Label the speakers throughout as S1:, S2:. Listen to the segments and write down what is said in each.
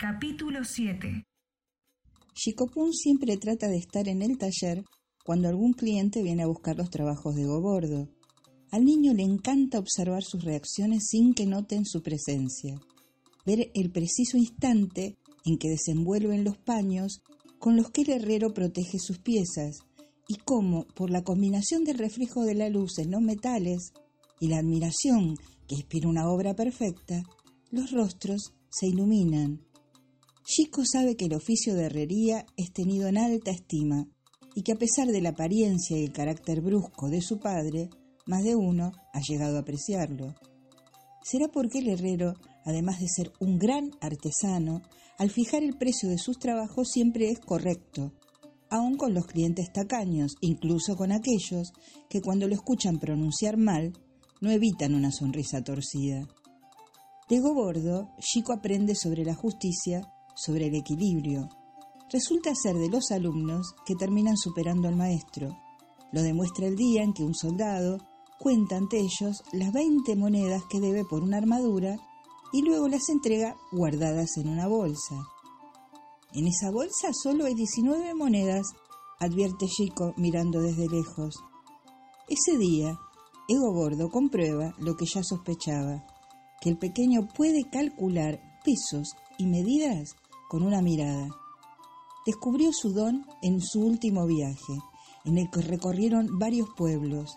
S1: Capítulo 7
S2: Chicopún siempre trata de estar en el taller cuando algún cliente viene a buscar los trabajos de Gobordo. Al niño le encanta observar sus reacciones sin que noten su presencia, ver el preciso instante en que desenvuelven los paños con los que el herrero protege sus piezas y cómo, por la combinación del reflejo de la luz en los metales y la admiración que inspira una obra perfecta, los rostros se iluminan Chico sabe que el oficio de herrería es tenido en alta estima y que a pesar de la apariencia y el carácter brusco de su padre, más de uno ha llegado a apreciarlo. Será porque el herrero, además de ser un gran artesano, al fijar el precio de sus trabajos siempre es correcto, aun con los clientes tacaños, incluso con aquellos que cuando lo escuchan pronunciar mal, no evitan una sonrisa torcida. De Gobordo, Chico aprende sobre la justicia sobre el equilibrio. Resulta ser de los alumnos que terminan superando al maestro. Lo demuestra el día en que un soldado cuenta ante ellos las 20 monedas que debe por una armadura y luego las entrega guardadas en una bolsa. En esa bolsa solo hay 19 monedas, advierte Chico mirando desde lejos. Ese día, Ego Gordo comprueba lo que ya sospechaba, que el pequeño puede calcular pesos y medidas con una mirada. Descubrió su don en su último viaje, en el que recorrieron varios pueblos.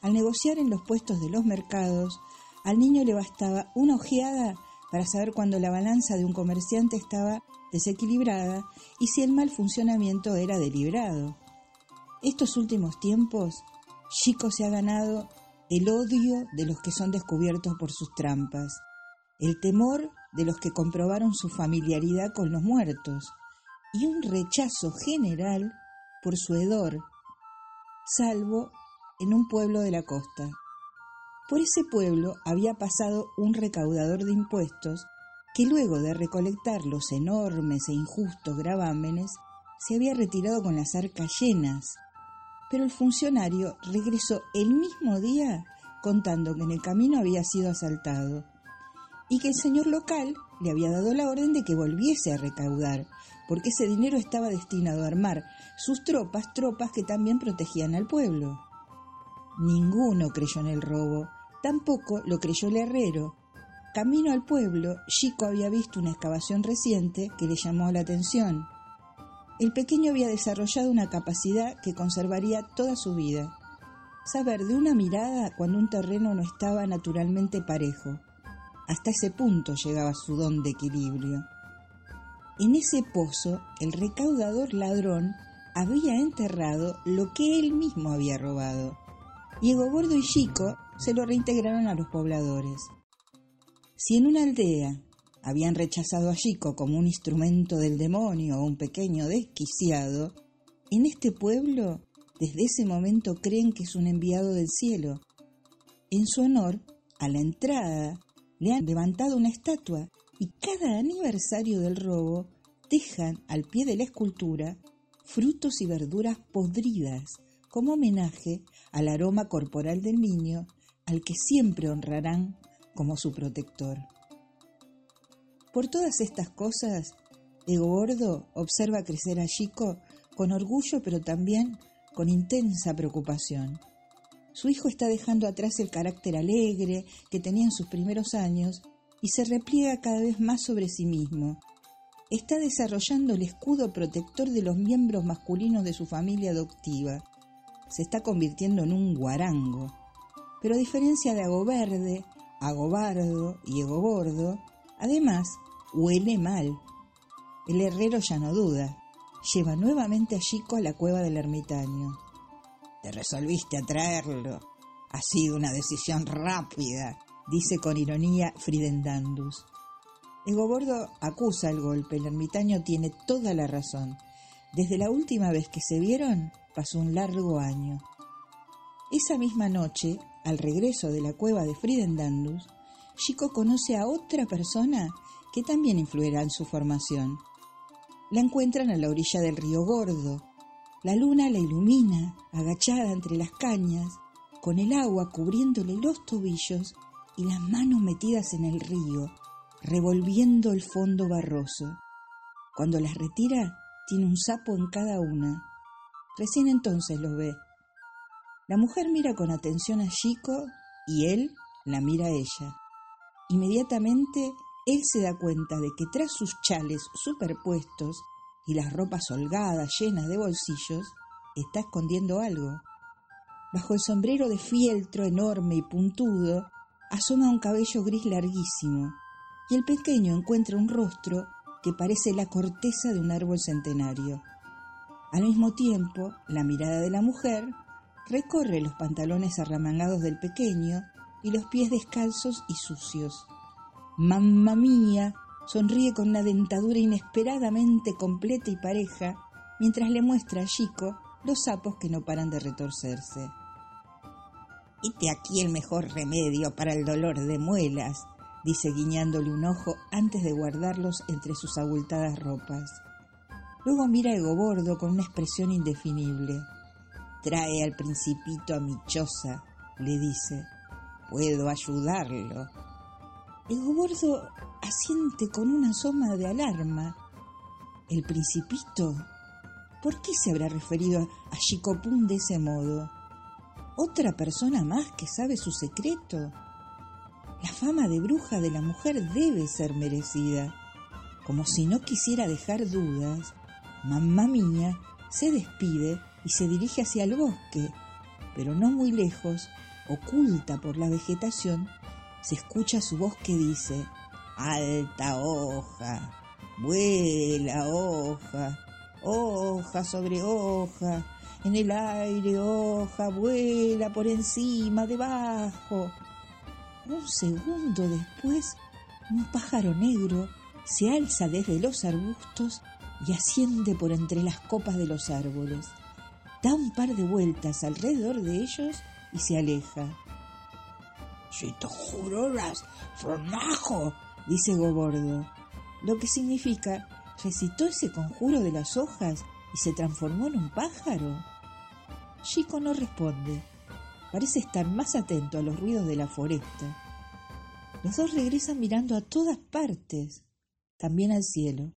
S2: Al negociar en los puestos de los mercados, al niño le bastaba una ojeada para saber cuando la balanza de un comerciante estaba desequilibrada y si el mal funcionamiento era deliberado. Estos últimos tiempos, Chico se ha ganado el odio de los que son descubiertos por sus trampas, el temor de los que comprobaron su familiaridad con los muertos y un rechazo general por su hedor, salvo en un pueblo de la costa. Por ese pueblo había pasado un recaudador de impuestos que luego de recolectar los enormes e injustos gravámenes se había retirado con las arcas llenas. Pero el funcionario regresó el mismo día contando que en el camino había sido asaltado y que el señor local le había dado la orden de que volviese a recaudar, porque ese dinero estaba destinado a armar sus tropas, tropas que también protegían al pueblo. Ninguno creyó en el robo, tampoco lo creyó el herrero. Camino al pueblo, Chico había visto una excavación reciente que le llamó la atención. El pequeño había desarrollado una capacidad que conservaría toda su vida. Saber de una mirada cuando un terreno no estaba naturalmente parejo hasta ese punto llegaba su don de equilibrio. En ese pozo el recaudador ladrón había enterrado lo que él mismo había robado. Diego Gordo y Chico se lo reintegraron a los pobladores. Si en una aldea habían rechazado a Chico como un instrumento del demonio o un pequeño desquiciado, en este pueblo desde ese momento creen que es un enviado del cielo. En su honor, a la entrada le han levantado una estatua y cada aniversario del robo dejan al pie de la escultura frutos y verduras podridas como homenaje al aroma corporal del niño al que siempre honrarán como su protector. Por todas estas cosas, Ego Gordo observa crecer a Chico con orgullo pero también con intensa preocupación. Su hijo está dejando atrás el carácter alegre que tenía en sus primeros años y se repliega cada vez más sobre sí mismo. Está desarrollando el escudo protector de los miembros masculinos de su familia adoptiva. Se está convirtiendo en un guarango. Pero a diferencia de Agoberde, Agobardo y Egobordo, además huele mal. El herrero ya no duda. Lleva nuevamente a Chico a la cueva del ermitaño. Te resolviste a traerlo. Ha sido una decisión rápida, dice con ironía Fridendandus. Egobordo acusa el golpe, el ermitaño tiene toda la razón. Desde la última vez que se vieron, pasó un largo año. Esa misma noche, al regreso de la cueva de Fridendandus, Chico conoce a otra persona que también influirá en su formación. La encuentran a la orilla del río Gordo, la luna la ilumina, agachada entre las cañas, con el agua cubriéndole los tobillos y las manos metidas en el río, revolviendo el fondo barroso. Cuando las retira, tiene un sapo en cada una. Recién entonces los ve. La mujer mira con atención a Chico y él la mira a ella. Inmediatamente él se da cuenta de que tras sus chales superpuestos y las ropas holgadas llenas de bolsillos, está escondiendo algo. Bajo el sombrero de fieltro enorme y puntudo asoma un cabello gris larguísimo, y el pequeño encuentra un rostro que parece la corteza de un árbol centenario. Al mismo tiempo, la mirada de la mujer recorre los pantalones arramangados del pequeño y los pies descalzos y sucios. Mamma mía, sonríe con una dentadura inesperadamente completa y pareja, mientras le muestra a Chico los sapos que no paran de retorcerse. Hite aquí el mejor remedio para el dolor de muelas, dice guiñándole un ojo antes de guardarlos entre sus abultadas ropas. Luego mira a Egobordo con una expresión indefinible. Trae al principito a mi choza, le dice. Puedo ayudarlo. Egobordo asiente con una soma de alarma. ¿El principito? ¿Por qué se habrá referido a Chicopún de ese modo? ¿Otra persona más que sabe su secreto? La fama de bruja de la mujer debe ser merecida. Como si no quisiera dejar dudas, mamá mía se despide y se dirige hacia el bosque, pero no muy lejos, oculta por la vegetación, se escucha su voz que dice, Alta hoja, vuela hoja, hoja sobre hoja, en el aire hoja, vuela por encima, debajo. Un segundo después, un pájaro negro se alza desde los arbustos y asciende por entre las copas de los árboles. Da un par de vueltas alrededor de ellos y se aleja. Te juroras, formajo, dice Gobordo, lo que significa recitó ese conjuro de las hojas y se transformó en un pájaro. Chico no responde. Parece estar más atento a los ruidos de la foresta. Los dos regresan mirando a todas partes, también al cielo.